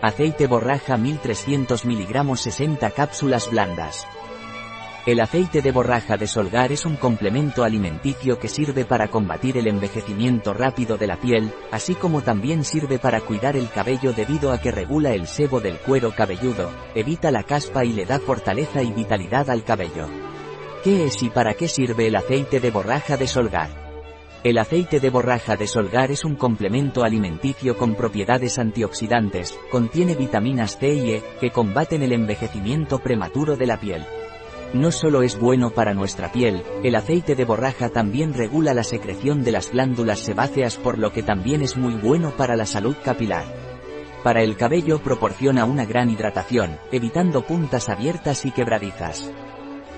Aceite borraja 1300 mg 60 cápsulas blandas. El aceite de borraja de solgar es un complemento alimenticio que sirve para combatir el envejecimiento rápido de la piel, así como también sirve para cuidar el cabello debido a que regula el sebo del cuero cabelludo, evita la caspa y le da fortaleza y vitalidad al cabello. ¿Qué es y para qué sirve el aceite de borraja de solgar? El aceite de borraja de solgar es un complemento alimenticio con propiedades antioxidantes, contiene vitaminas C y E, que combaten el envejecimiento prematuro de la piel. No solo es bueno para nuestra piel, el aceite de borraja también regula la secreción de las glándulas sebáceas por lo que también es muy bueno para la salud capilar. Para el cabello proporciona una gran hidratación, evitando puntas abiertas y quebradizas.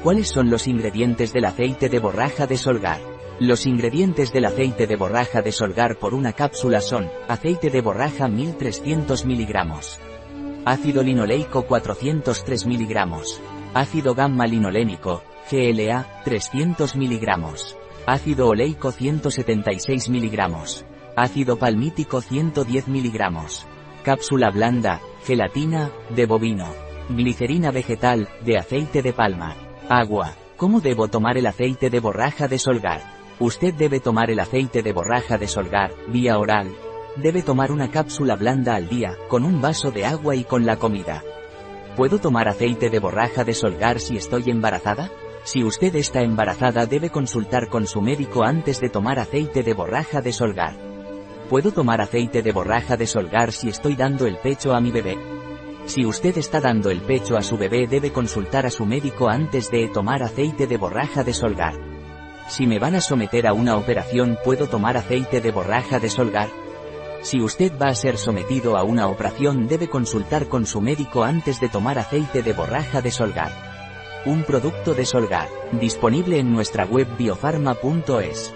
¿Cuáles son los ingredientes del aceite de borraja de solgar? Los ingredientes del aceite de borraja de solgar por una cápsula son, aceite de borraja 1300 mg, ácido linoleico 403 mg, ácido gamma linolénico, GLA, 300 mg, ácido oleico 176 mg, ácido palmítico 110 mg, cápsula blanda, gelatina, de bovino, glicerina vegetal, de aceite de palma, agua. ¿Cómo debo tomar el aceite de borraja de solgar? Usted debe tomar el aceite de borraja de solgar, vía oral. Debe tomar una cápsula blanda al día, con un vaso de agua y con la comida. ¿Puedo tomar aceite de borraja de solgar si estoy embarazada? Si usted está embarazada debe consultar con su médico antes de tomar aceite de borraja de solgar. ¿Puedo tomar aceite de borraja de solgar si estoy dando el pecho a mi bebé? Si usted está dando el pecho a su bebé debe consultar a su médico antes de tomar aceite de borraja de solgar. Si me van a someter a una operación ¿puedo tomar aceite de borraja de solgar? Si usted va a ser sometido a una operación debe consultar con su médico antes de tomar aceite de borraja de solgar. Un producto de Solgar, disponible en nuestra web biofarma.es.